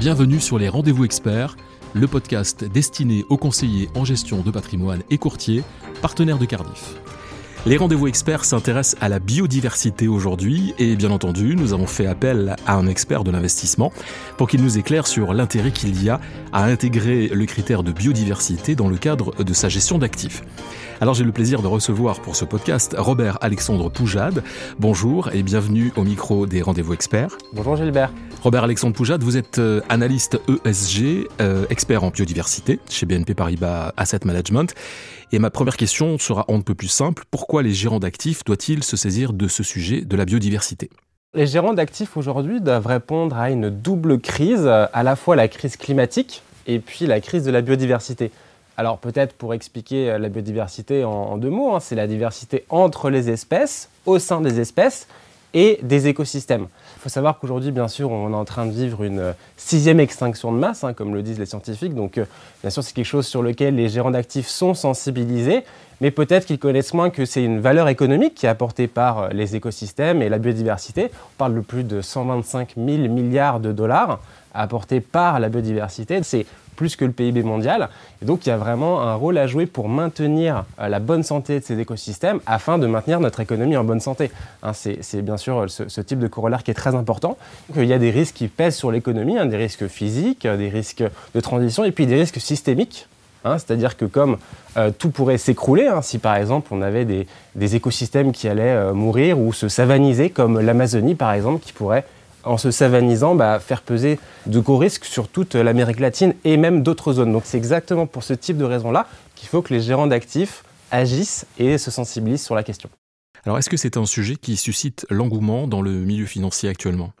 Bienvenue sur les Rendez-vous Experts, le podcast destiné aux conseillers en gestion de patrimoine et courtiers, partenaires de Cardiff. Les rendez-vous experts s'intéressent à la biodiversité aujourd'hui et bien entendu, nous avons fait appel à un expert de l'investissement pour qu'il nous éclaire sur l'intérêt qu'il y a à intégrer le critère de biodiversité dans le cadre de sa gestion d'actifs. Alors j'ai le plaisir de recevoir pour ce podcast Robert Alexandre Poujade. Bonjour et bienvenue au micro des rendez-vous experts. Bonjour Gilbert. Robert Alexandre Poujade, vous êtes euh, analyste ESG, euh, expert en biodiversité chez BNP Paribas Asset Management. Et ma première question sera un peu plus simple. Pourquoi les gérants d'actifs doivent-ils se saisir de ce sujet de la biodiversité? Les gérants d'actifs aujourd'hui doivent répondre à une double crise, à la fois la crise climatique et puis la crise de la biodiversité. Alors peut-être pour expliquer la biodiversité en, deux mots, hein, c'est la diversité entre les espèces, au sein des espèces et des écosystèmes. Il faut savoir qu'aujourd'hui, bien sûr, on est en train de vivre une euh, sixième extinction de masse, hein, comme le disent les scientifiques. Donc, euh, bien sûr, c'est quelque chose sur lequel les gérants d'actifs sont sensibilisés, mais peut-être qu'ils connaissent moins que c'est une valeur économique qui est apportée par euh, les écosystèmes et la biodiversité. On parle de plus de 125 000 milliards de dollars apportés par la biodiversité. Plus que le PIB mondial. Et donc il y a vraiment un rôle à jouer pour maintenir euh, la bonne santé de ces écosystèmes afin de maintenir notre économie en bonne santé. Hein, c'est bien sûr ce, type de corollaire qui est très important. il y a des risques qui pèsent sur l'économie, hein, des risques physiques, des risques de transition et puis des risques systémiques. Hein, c'est-à-dire que comme euh, tout pourrait s'écrouler, si par exemple on avait des, écosystèmes qui allaient euh, mourir ou se savaniser, comme l'Amazonie par exemple, qui pourrait en se savanisant, bah, faire peser de gros risques sur toute l'Amérique latine et même d'autres zones. Donc c'est exactement pour ce type de raison-là qu'il faut que les gérants d'actifs agissent et se sensibilisent sur la question. Alors est-ce que c'est un sujet qui suscite l'engouement dans le milieu financier actuellement?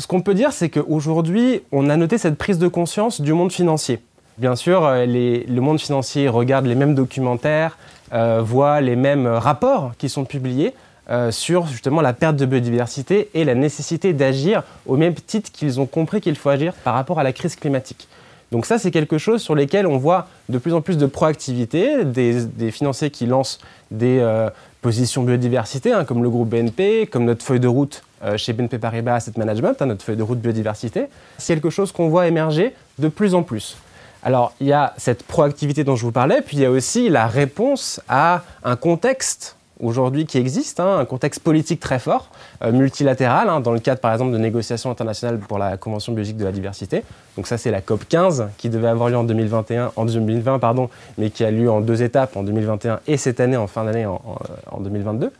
Ce qu'on peut dire, c'est qu'aujourd'hui, on a noté cette prise de conscience du monde financier. Bien sûr, euh, le monde financier regarde les mêmes documentaires, euh, voit les mêmes rapports qui sont publiés, euh, sur justement la perte de biodiversité et la nécessité d'agir au même titre qu'ils ont compris qu'il faut agir par rapport à la crise climatique. Donc ça, c'est quelque chose sur lequel on voit de plus en plus de proactivité, des, financiers qui lancent des euh, positions biodiversité, hein, comme le groupe BNP, comme notre feuille de route euh, chez BNP Paribas Asset Management, hein, notre feuille de route biodiversité. C'est quelque chose qu'on voit émerger de plus en plus. Alors, il y a cette proactivité dont je vous parlais, puis il y a aussi la réponse à un contexte aujourd'hui qui existe, hein, un contexte politique très fort, euh, multilatéral, hein, dans le cadre par exemple de négociations internationales pour la Convention biologique de la diversité. Donc ça c'est la COP 15 qui devait avoir lieu en 2021, en 2020 pardon, mais qui a lieu en deux étapes, en 2021 et cette année en fin d'année en, 2022.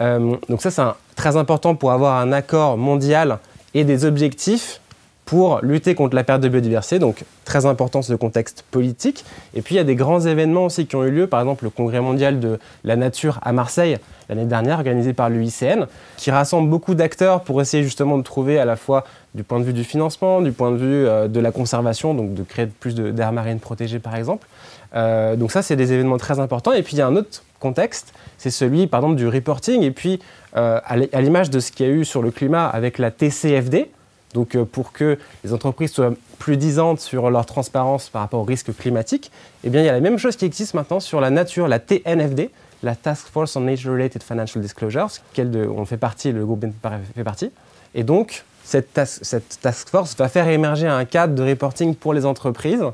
Euh, donc ça c'est très important pour avoir un accord mondial et des objectifs pour lutter contre la perte de biodiversité. Donc très important ce contexte politique. Et puis il y a des grands événements aussi qui ont eu lieu, par exemple le Congrès mondial de la nature à Marseille l'année dernière, organisé par l'UICN, qui rassemble beaucoup d'acteurs pour essayer justement de trouver à la fois du point de vue du financement, du point de vue euh, de la conservation, donc de créer plus d'aires marines protégées par exemple. Euh, donc ça, c'est des événements très importants. Et puis il y a un autre contexte, c'est celui par exemple du reporting. Et puis euh, à l'image de ce qu'il y a eu sur le climat avec la TCFD, donc euh, pour que les entreprises soient plus disantes sur leur transparence par rapport aux risques climatiques, eh bien, il y a la même chose qui existe maintenant sur la nature, la TNFD, la Task Force on Nature-Related Financial Disclosures, laquelle on fait partie, le groupe fait partie. Et donc, cette task, force va faire émerger un cadre de reporting pour les entreprises.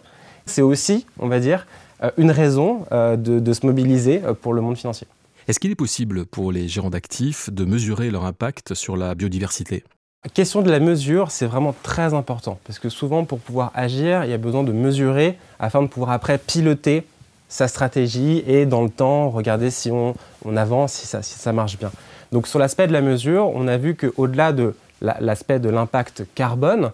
C'est aussi, on va dire, euh, une raison euh, de se mobiliser pour le monde financier. Est-ce qu'il est possible pour les gérants d'actifs de mesurer leur impact sur la biodiversité? Question de la mesure, c'est vraiment très important parce que souvent, pour pouvoir agir, il y a besoin de mesurer afin de pouvoir après piloter sa stratégie et dans le temps regarder si on, avance, si ça, marche bien. Donc sur l'aspect de la mesure, on a vu qu'au-delà de l'aspect de l'impact carbone,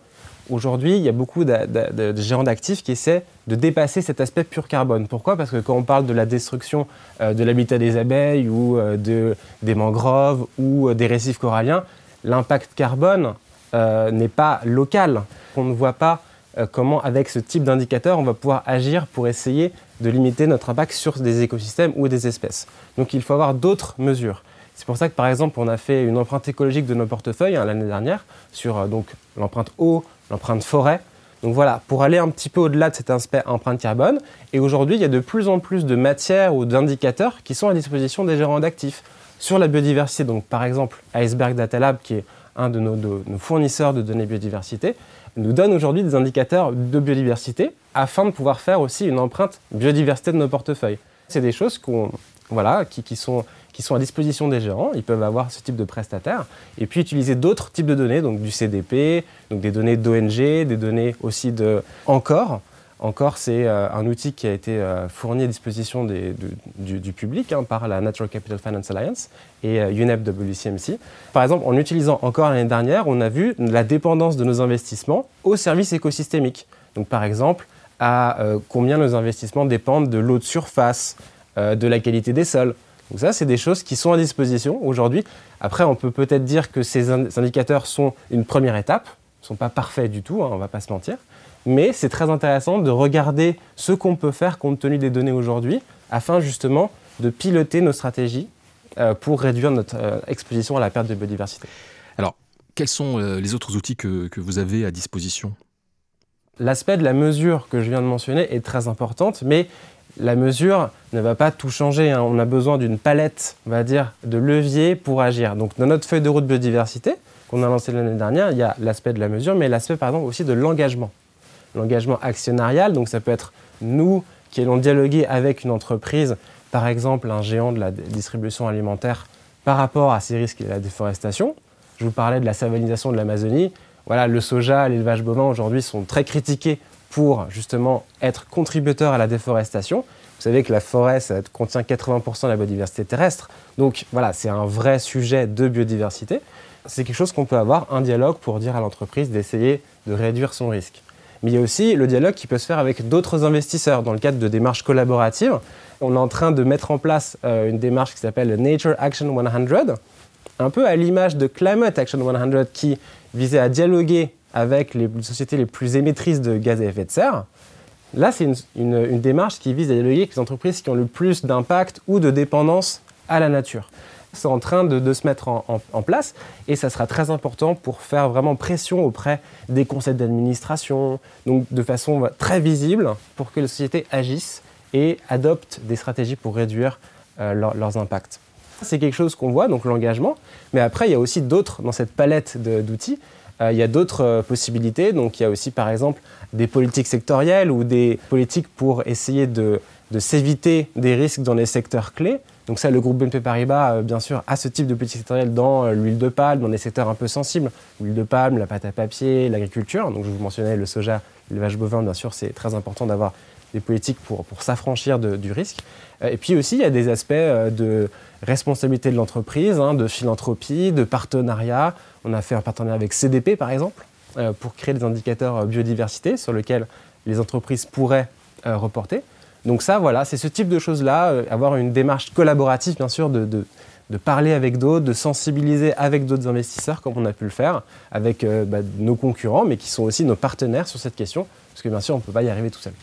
aujourd'hui, il y a beaucoup de, gérants d'actifs qui essaient de dépasser cet aspect pur carbone. Pourquoi? Parce que quand on parle de la destruction euh, de l'habitat des abeilles ou euh, de, des mangroves ou euh, des récifs coralliens, l'impact carbone euh, n'est pas local. On ne voit pas euh, comment, avec ce type d'indicateur, on va pouvoir agir pour essayer de limiter notre impact sur des écosystèmes ou des espèces. Donc il faut avoir d'autres mesures. C'est pour ça que par exemple on a fait une empreinte écologique de nos portefeuilles hein, l'année dernière sur euh, donc l'empreinte eau, l'empreinte forêt. Donc voilà, pour aller un petit peu au-delà de cet aspect empreinte carbone. Et aujourd'hui, il y a de plus en plus de matières ou d'indicateurs qui sont à disposition des gérants d'actifs sur la biodiversité. Donc, par exemple, Iceberg Data Lab, qui est un de nos, fournisseurs de données biodiversité, nous donne aujourd'hui des indicateurs de biodiversité afin de pouvoir faire aussi une empreinte biodiversité de nos portefeuilles. C'est des choses voilà, qui, sont, qui sont à disposition des gérants. Ils peuvent avoir ce type de prestataire et puis utiliser d'autres types de données, donc du CDP, donc des données d'ONG, des données aussi de encore encore, c'est euh, un outil qui a été euh, fourni à disposition du, public hein, par la Natural Capital Finance Alliance et euh, UNEP WCMC. Par exemple, en utilisant encore l'année dernière, on a vu la dépendance de nos investissements aux services écosystémiques. Donc, par exemple, à combien nos investissements dépendent de l'eau de surface, de la qualité des sols. Donc ça, c'est des choses qui sont à disposition aujourd'hui. Après, on peut peut-être dire que ces indicateurs sont une première étape, ne sont pas parfaits du tout, hein, on ne va pas se mentir mais c'est très intéressant de regarder ce qu'on peut faire compte tenu des données aujourd'hui, afin justement de piloter nos stratégies euh, pour réduire notre euh, exposition à la perte de biodiversité. Alors, quels sont euh, les autres outils que, vous avez à disposition? L'aspect de la mesure que je viens de mentionner est très importante, mais la mesure ne va pas tout changer. Hein. On a besoin d'une palette, on va dire, de leviers pour agir. Donc, dans notre feuille de route biodiversité, qu'on a lancée l'année dernière, il y a l'aspect de la mesure, mais l'aspect, par exemple, aussi de l'engagement l'engagement actionnarial. Donc ça peut être nous qui allons dialoguer avec une entreprise, par exemple un géant de la distribution alimentaire, par rapport à ces risques et la déforestation. Je vous parlais de la savanisation de l'Amazonie. Voilà, le soja, l'élevage bovin aujourd'hui sont très critiqués pour justement être contributeurs à la déforestation. Vous savez que la forêt, contient 80% de la biodiversité terrestre. Donc voilà, c'est un vrai sujet de biodiversité. C'est quelque chose qu'on peut avoir, un dialogue pour dire à l'entreprise d'essayer de réduire son risque mais il y a aussi le dialogue qui peut se faire avec d'autres investisseurs dans le cadre de démarches collaboratives. On est en train de mettre en place euh, une démarche qui s'appelle Nature Action 100, un peu à l'image de Climate Action 100 qui visait à dialoguer avec les sociétés les plus émettrices de gaz à effet de serre. Là, c'est une démarche qui vise à dialoguer avec les entreprises qui ont le plus d'impact ou de dépendance à la nature c'est en train de, se mettre en, place et ça sera très important pour faire vraiment pression auprès des conseils d'administration, donc de façon très visible pour que les sociétés agissent et adoptent des stratégies pour réduire euh, leurs impacts. C'est quelque chose qu'on voit, donc l'engagement, mais après il y a aussi d'autres dans cette palette d'outils. Euh, il y a d'autres euh, possibilités, donc il y a aussi par exemple des politiques sectorielles ou des politiques pour essayer de s'éviter des risques dans les secteurs clés. Donc ça, le groupe BNP Paribas, euh, bien sûr, a ce type de politique sectorielle dans euh, l'huile de palme, dans des secteurs un peu sensibles. L'huile de palme, la pâte à papier, l'agriculture. Donc je vous mentionnais le soja, l'élevage bovin, bien sûr, c'est très important d'avoir des politiques pour, pour s'affranchir du risque. Euh, et puis aussi, il y a des aspects de responsabilité de l'entreprise, hein, de philanthropie, de partenariat. On a fait un partenariat avec CDP, par exemple, pour créer des indicateurs biodiversité sur lesquels les entreprises pourraient reporter. Donc ça, voilà, c'est ce type de choses-là, euh, avoir une démarche collaborative, bien sûr, de, parler avec d'autres, de sensibiliser avec d'autres investisseurs, comme on a pu le faire, avec euh, bah, nos concurrents, mais qui sont aussi nos partenaires sur cette question, parce que bien sûr, on ne peut pas y arriver tout seul.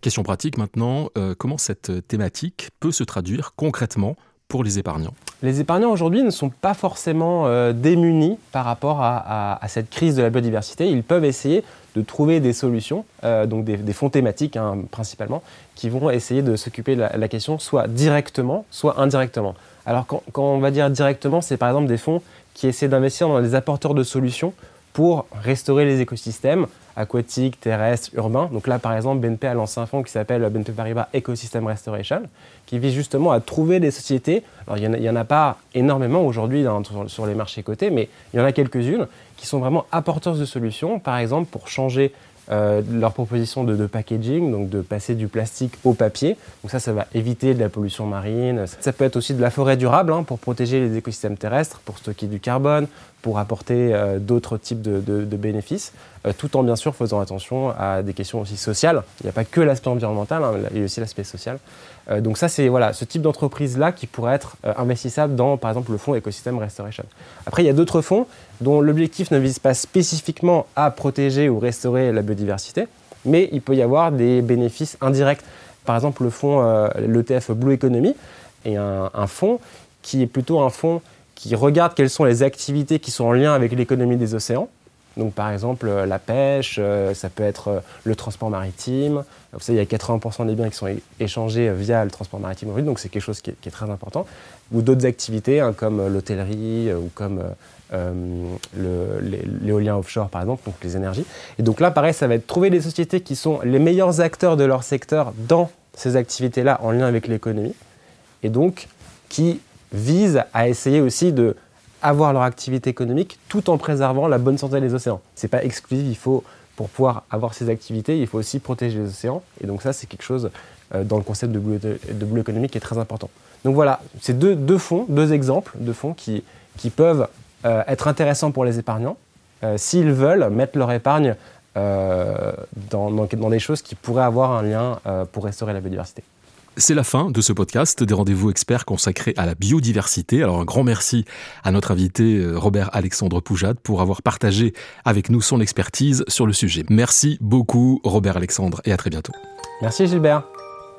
Question pratique maintenant, euh, comment cette thématique peut se traduire concrètement pour les épargnants Les épargnants aujourd'hui ne sont pas forcément démunis par rapport à, cette crise de la biodiversité. Ils peuvent essayer de trouver des solutions, euh, donc des, fonds thématiques hein, principalement, qui vont essayer de s'occuper de la, question soit directement, soit indirectement. Alors quand, quand on va dire directement, c'est par exemple des fonds qui essaient d'investir dans des apporteurs de solutions pour restaurer les écosystèmes aquatiques, terrestres, urbains. Donc là, par exemple, BNP a lancé un fonds qui s'appelle BNP Paribas Ecosystem Restoration, qui vise justement à trouver des sociétés. Alors, il n'y en, a pas énormément aujourd'hui sur, les marchés cotés, mais il y en a quelques-unes qui sont vraiment apporteurs de solutions, par exemple, pour changer euh, leur proposition de, packaging, donc de passer du plastique au papier. Donc ça, ça va éviter de la pollution marine. Ça peut être aussi de la forêt durable hein, pour protéger les écosystèmes terrestres, pour stocker du carbone, pour apporter euh, d'autres types de, bénéfices, euh, tout en bien sûr faisant attention à des questions aussi sociales. Il n'y a pas que l'aspect environnemental, hein, il y a aussi l'aspect social. donc ça, c'est voilà, ce type d'entreprise-là qui pourrait être investissable dans, par exemple, le fonds Ecosystem Restoration. Après, il y a d'autres fonds dont l'objectif ne vise pas spécifiquement à protéger ou restaurer la biodiversité, mais il peut y avoir des bénéfices indirects. Par exemple, le fonds, l'ETF Blue Economy est un, un fonds qui est plutôt un fonds qui regarde quelles sont les activités qui sont en lien avec l'économie des océans Donc par exemple la pêche, ça peut être le transport maritime. Vous savez, il y a 80% des biens qui sont échangés via le transport maritime aujourd'hui, donc c'est quelque chose qui est, très important. Ou d'autres activités hein, comme l'hôtellerie ou comme l'éolien offshore par exemple, donc les énergies. Et donc là, pareil, ça va être trouver des sociétés qui sont les meilleurs acteurs de leur secteur dans ces activités-là en lien avec l'économie, et donc qui visent à essayer aussi de avoir leur activité économique tout en préservant la bonne santé des océans. Ce n'est pas exclusif, il faut, pour pouvoir avoir ces activités, il faut aussi protéger les océans. Et donc ça, c'est quelque chose euh, dans le concept de bleu, économique qui est très important. Donc voilà, c'est deux, deux, fonds, deux exemples de fonds qui, qui peuvent euh, être intéressants pour les épargnants euh, s'ils veulent mettre leur épargne dans, dans, des choses qui pourraient avoir un lien pour restaurer la biodiversité. C'est la fin de ce podcast des rendez-vous experts consacrés à la biodiversité. Alors un grand merci à notre invité euh, Robert Alexandre Poujade pour avoir partagé avec nous son expertise sur le sujet. Merci beaucoup Robert Alexandre et à très bientôt. Merci Gilbert.